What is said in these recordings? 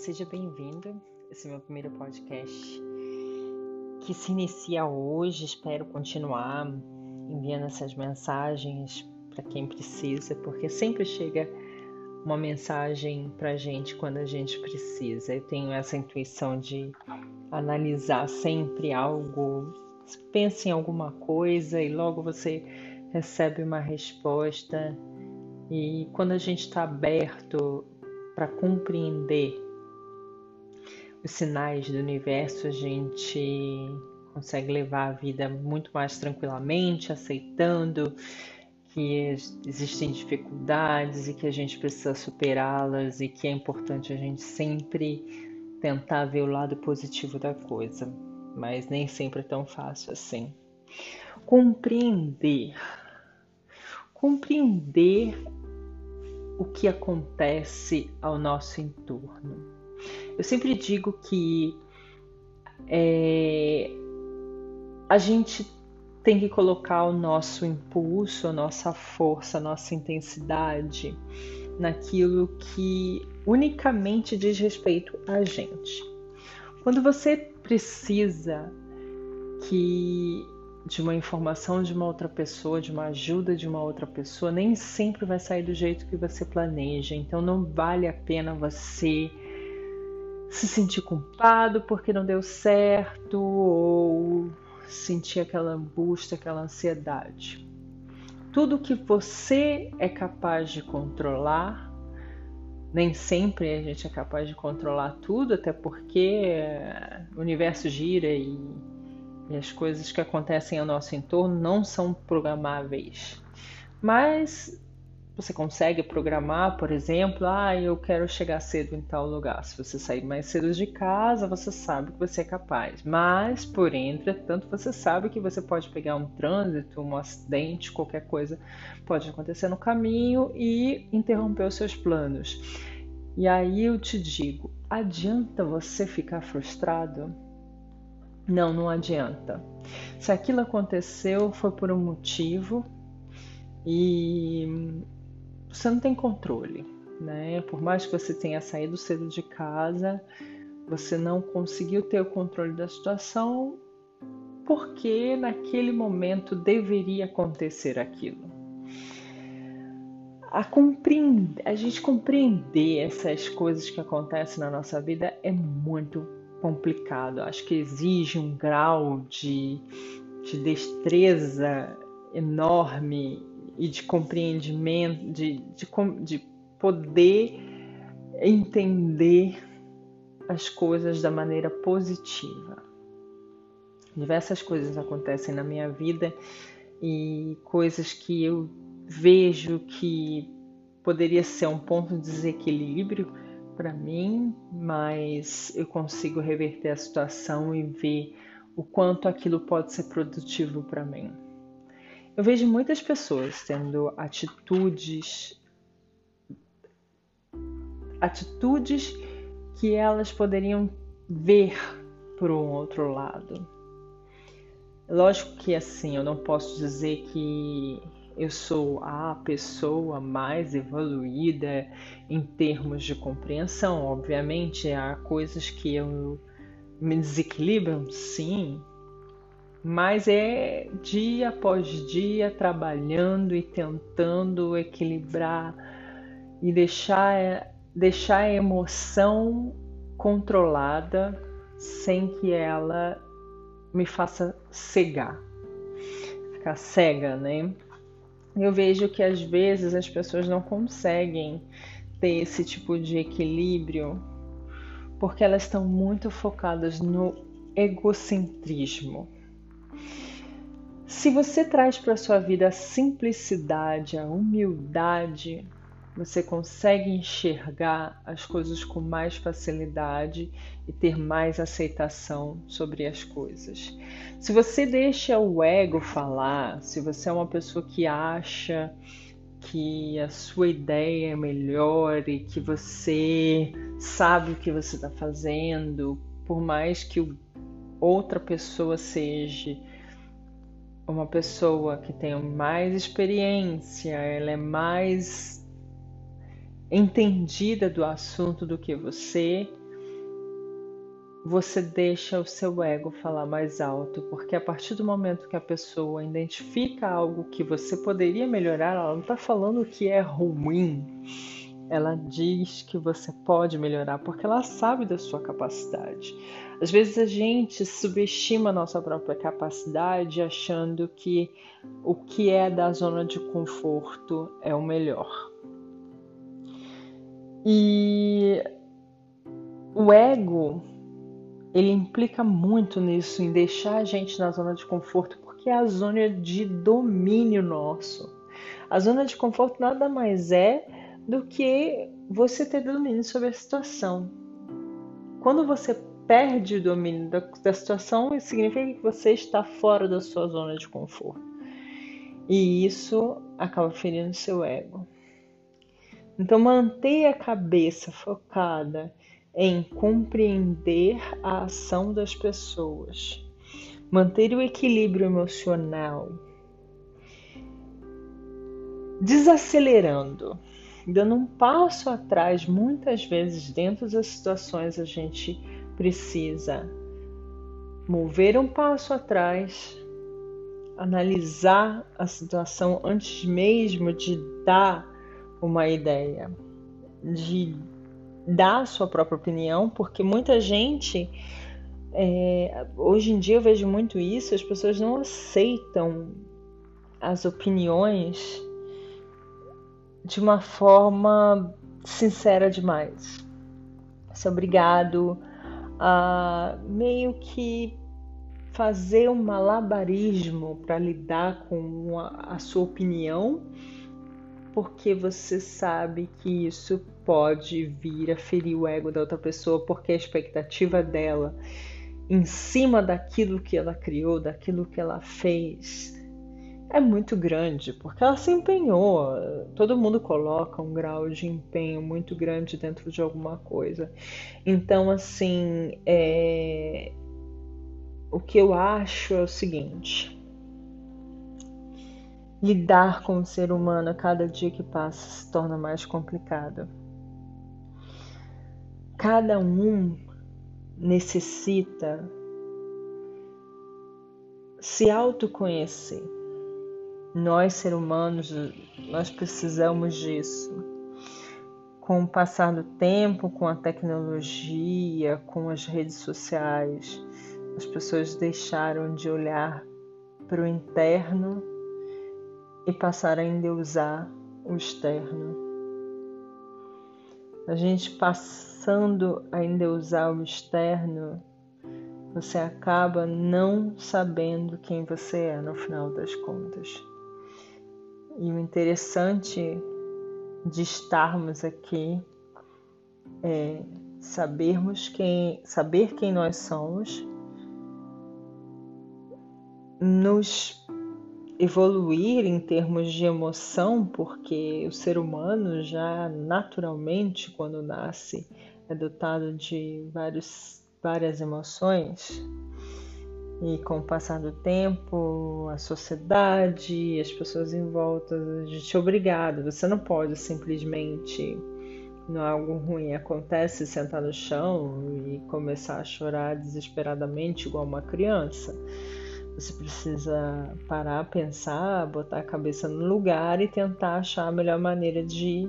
seja bem-vindo. Esse é meu primeiro podcast que se inicia hoje. Espero continuar enviando essas mensagens para quem precisa, porque sempre chega uma mensagem para gente quando a gente precisa. Eu tenho essa intuição de analisar sempre algo, pensa em alguma coisa e logo você recebe uma resposta. E quando a gente está aberto para compreender os sinais do universo, a gente consegue levar a vida muito mais tranquilamente, aceitando que existem dificuldades e que a gente precisa superá-las e que é importante a gente sempre tentar ver o lado positivo da coisa, mas nem sempre é tão fácil assim. Compreender. Compreender o que acontece ao nosso entorno. Eu sempre digo que é, a gente tem que colocar o nosso impulso, a nossa força, a nossa intensidade naquilo que unicamente diz respeito a gente. Quando você precisa que de uma informação de uma outra pessoa, de uma ajuda de uma outra pessoa, nem sempre vai sair do jeito que você planeja. Então não vale a pena você se sentir culpado porque não deu certo ou sentir aquela angústia, aquela ansiedade. Tudo que você é capaz de controlar, nem sempre a gente é capaz de controlar tudo, até porque o universo gira e e as coisas que acontecem ao nosso entorno não são programáveis. Mas você consegue programar, por exemplo, ah, eu quero chegar cedo em tal lugar. Se você sair mais cedo de casa, você sabe que você é capaz. Mas, por entretanto, você sabe que você pode pegar um trânsito, um acidente, qualquer coisa pode acontecer no caminho e interromper os seus planos. E aí eu te digo, adianta você ficar frustrado? Não, não adianta. Se aquilo aconteceu, foi por um motivo e você não tem controle, né? Por mais que você tenha saído cedo de casa, você não conseguiu ter o controle da situação porque naquele momento deveria acontecer aquilo. A, compreender, a gente compreender essas coisas que acontecem na nossa vida é muito complicado. Acho que exige um grau de, de destreza enorme e de compreendimento, de, de, de poder entender as coisas da maneira positiva. Diversas coisas acontecem na minha vida e coisas que eu vejo que poderia ser um ponto de desequilíbrio para mim, mas eu consigo reverter a situação e ver o quanto aquilo pode ser produtivo para mim. Eu vejo muitas pessoas tendo atitudes atitudes que elas poderiam ver por um outro lado. Lógico que assim, eu não posso dizer que eu sou a pessoa mais evoluída em termos de compreensão. Obviamente, há coisas que eu me desequilibram, sim, mas é dia após dia trabalhando e tentando equilibrar e deixar, deixar a emoção controlada sem que ela me faça cegar, ficar cega, né? eu vejo que às vezes as pessoas não conseguem ter esse tipo de equilíbrio porque elas estão muito focadas no egocentrismo. Se você traz para a sua vida a simplicidade, a humildade, você consegue enxergar as coisas com mais facilidade e ter mais aceitação sobre as coisas. Se você deixa o ego falar, se você é uma pessoa que acha que a sua ideia é melhor e que você sabe o que você está fazendo, por mais que outra pessoa seja. Uma pessoa que tenha mais experiência, ela é mais entendida do assunto do que você, você deixa o seu ego falar mais alto, porque a partir do momento que a pessoa identifica algo que você poderia melhorar, ela não está falando que é ruim, ela diz que você pode melhorar, porque ela sabe da sua capacidade. Às vezes a gente subestima a nossa própria capacidade achando que o que é da zona de conforto é o melhor. E o ego ele implica muito nisso, em deixar a gente na zona de conforto, porque é a zona de domínio nosso. A zona de conforto nada mais é do que você ter domínio sobre a situação. Quando você perde o domínio da, da situação, isso significa que você está fora da sua zona de conforto. E isso acaba ferindo seu ego. Então, manter a cabeça focada em compreender a ação das pessoas, manter o equilíbrio emocional, desacelerando, dando um passo atrás, muitas vezes dentro das situações a gente precisa mover um passo atrás, analisar a situação antes mesmo de dar uma ideia, de dar a sua própria opinião, porque muita gente, é, hoje em dia eu vejo muito isso, as pessoas não aceitam as opiniões de uma forma sincera demais. Você é obrigado a meio que fazer um malabarismo para lidar com a, a sua opinião porque você sabe que isso pode vir a ferir o ego da outra pessoa, porque a expectativa dela em cima daquilo que ela criou, daquilo que ela fez, é muito grande, porque ela se empenhou. Todo mundo coloca um grau de empenho muito grande dentro de alguma coisa. Então, assim, é... o que eu acho é o seguinte lidar com o ser humano a cada dia que passa se torna mais complicado. Cada um necessita se autoconhecer. Nós, seres humanos, nós precisamos disso. Com o passar do tempo, com a tecnologia, com as redes sociais, as pessoas deixaram de olhar para o interno e passar a endeusar o externo. A gente passando a endeusar o externo, você acaba não sabendo quem você é no final das contas. E o interessante de estarmos aqui é sabermos quem, saber quem nós somos, nos evoluir em termos de emoção, porque o ser humano já naturalmente, quando nasce, é dotado de vários, várias emoções. E com o passar do tempo, a sociedade, as pessoas em volta, a gente é obrigado. Você não pode simplesmente, não é algo ruim, acontece, sentar no chão e começar a chorar desesperadamente igual uma criança. Você precisa parar, pensar, botar a cabeça no lugar e tentar achar a melhor maneira de,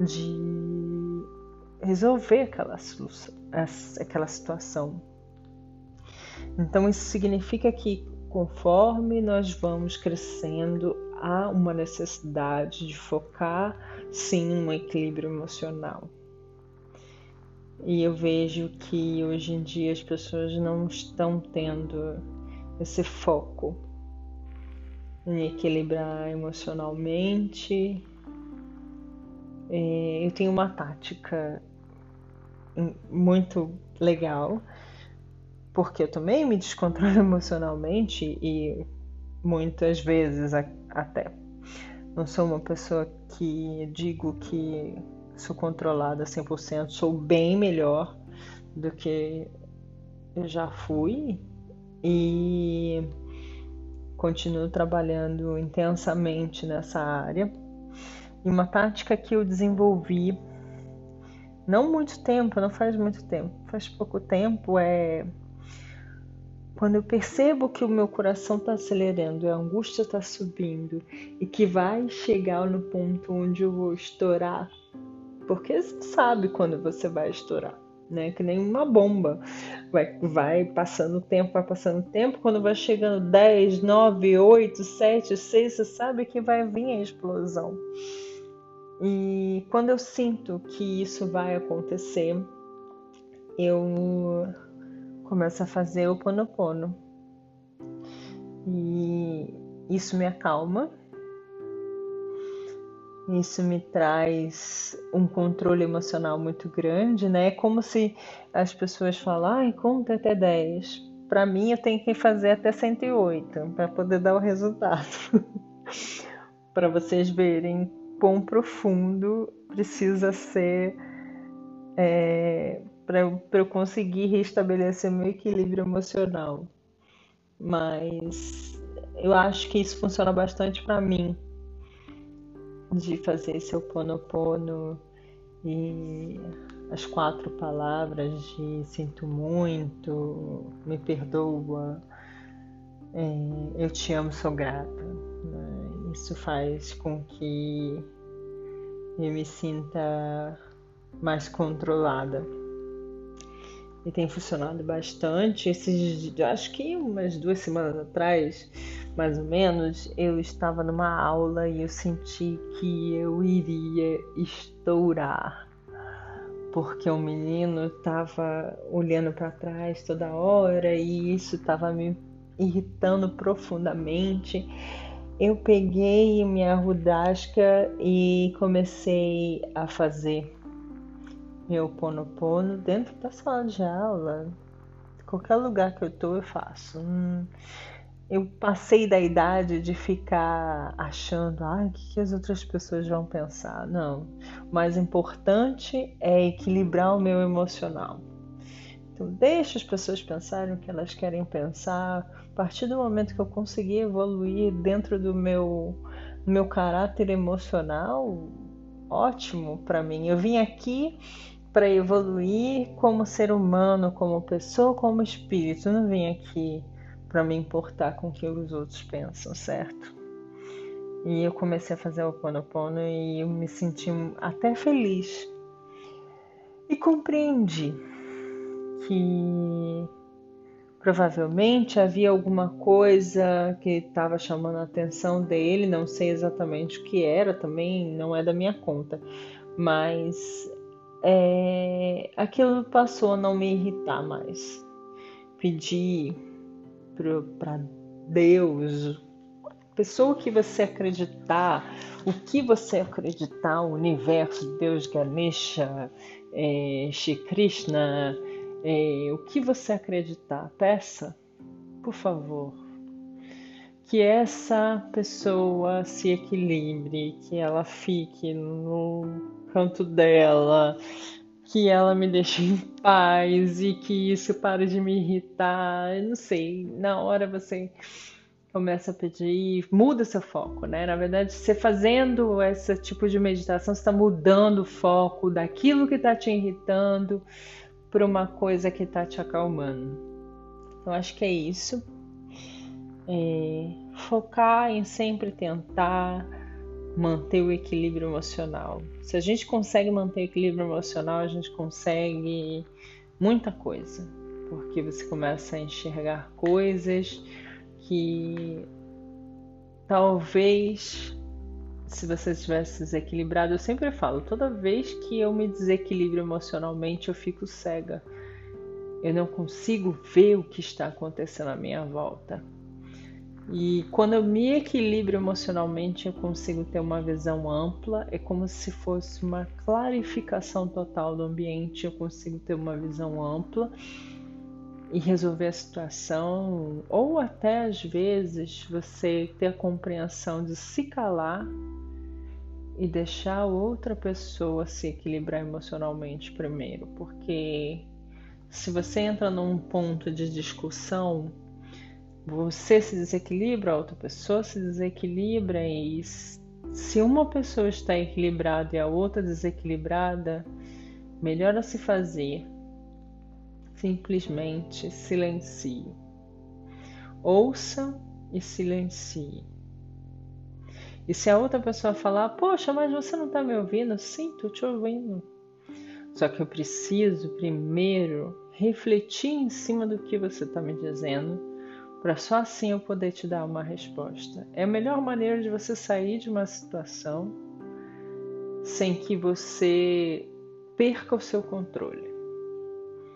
de resolver aquela, aquela situação. Então, isso significa que conforme nós vamos crescendo, há uma necessidade de focar sim um equilíbrio emocional. E eu vejo que hoje em dia as pessoas não estão tendo esse foco em equilibrar emocionalmente. É, eu tenho uma tática muito legal, porque eu também me descontrolo emocionalmente e muitas vezes até. Não sou uma pessoa que digo que sou controlada 100%, sou bem melhor do que eu já fui e continuo trabalhando intensamente nessa área. E uma tática que eu desenvolvi não muito tempo, não faz muito tempo, faz pouco tempo, é quando eu percebo que o meu coração está acelerando, a angústia está subindo e que vai chegar no ponto onde eu vou estourar, porque você sabe quando você vai estourar, né? Que nem uma bomba. Vai, vai passando tempo, vai passando tempo, quando vai chegando 10, 9, 8, 7, 6, você sabe que vai vir a explosão. E quando eu sinto que isso vai acontecer, eu começo a fazer o ponopono. E isso me acalma. Isso me traz um controle emocional muito grande, né? É como se as pessoas falam, conta até 10. Para mim, eu tenho que fazer até 108 para poder dar o resultado. para vocês verem quão profundo precisa ser é, para eu conseguir restabelecer meu equilíbrio emocional. Mas eu acho que isso funciona bastante para mim de fazer esse oponopono e as quatro palavras de sinto muito, me perdoa, é, eu te amo, sou grata. Né? Isso faz com que eu me sinta mais controlada e tem funcionado bastante. Esses, acho que umas duas semanas atrás, mais ou menos, eu estava numa aula e eu senti que eu iria estourar, porque o menino estava olhando para trás toda hora e isso estava me irritando profundamente. Eu peguei minha rudasca e comecei a fazer meu ponopono dentro da sala de aula. Qualquer lugar que eu tô, eu faço. Hum, eu passei da idade de ficar achando, ah, o que, que as outras pessoas vão pensar. Não. O mais importante é equilibrar o meu emocional. Então, deixa as pessoas pensarem o que elas querem pensar. A partir do momento que eu conseguir evoluir dentro do meu, meu caráter emocional, ótimo para mim. Eu vim aqui para evoluir como ser humano, como pessoa, como espírito. Eu não vim aqui para me importar com o que os outros pensam, certo? E eu comecei a fazer o Ponopono e eu me senti até feliz. E compreendi que provavelmente havia alguma coisa que estava chamando a atenção dele, não sei exatamente o que era, também não é da minha conta, mas é, aquilo passou a não me irritar mais. Pedi para Deus, pessoa que você acreditar, o que você acreditar, o universo, Deus, Ganesha, é, Shri Krishna, é, o que você acreditar, peça, por favor, que essa pessoa se equilibre, que ela fique no canto dela, que ela me deixe em paz e que isso pare de me irritar. Eu não sei, na hora você começa a pedir, muda seu foco, né? Na verdade, você fazendo esse tipo de meditação, você está mudando o foco daquilo que está te irritando para uma coisa que está te acalmando. Então, acho que é isso. É, focar em sempre tentar manter o equilíbrio emocional. Se a gente consegue manter o equilíbrio emocional, a gente consegue muita coisa, porque você começa a enxergar coisas que talvez se você estivesse desequilibrado, eu sempre falo, toda vez que eu me desequilibro emocionalmente, eu fico cega. Eu não consigo ver o que está acontecendo à minha volta. E quando eu me equilibro emocionalmente, eu consigo ter uma visão ampla, é como se fosse uma clarificação total do ambiente, eu consigo ter uma visão ampla e resolver a situação, ou até às vezes você ter a compreensão de se calar e deixar outra pessoa se equilibrar emocionalmente primeiro, porque se você entra num ponto de discussão, você se desequilibra, a outra pessoa se desequilibra e se uma pessoa está equilibrada e a outra desequilibrada, melhor a se fazer, simplesmente silencie. Ouça e silencie. E se a outra pessoa falar, poxa, mas você não está me ouvindo? Sim, estou te ouvindo. Só que eu preciso primeiro refletir em cima do que você está me dizendo, para só assim eu poder te dar uma resposta. É a melhor maneira de você sair de uma situação sem que você perca o seu controle.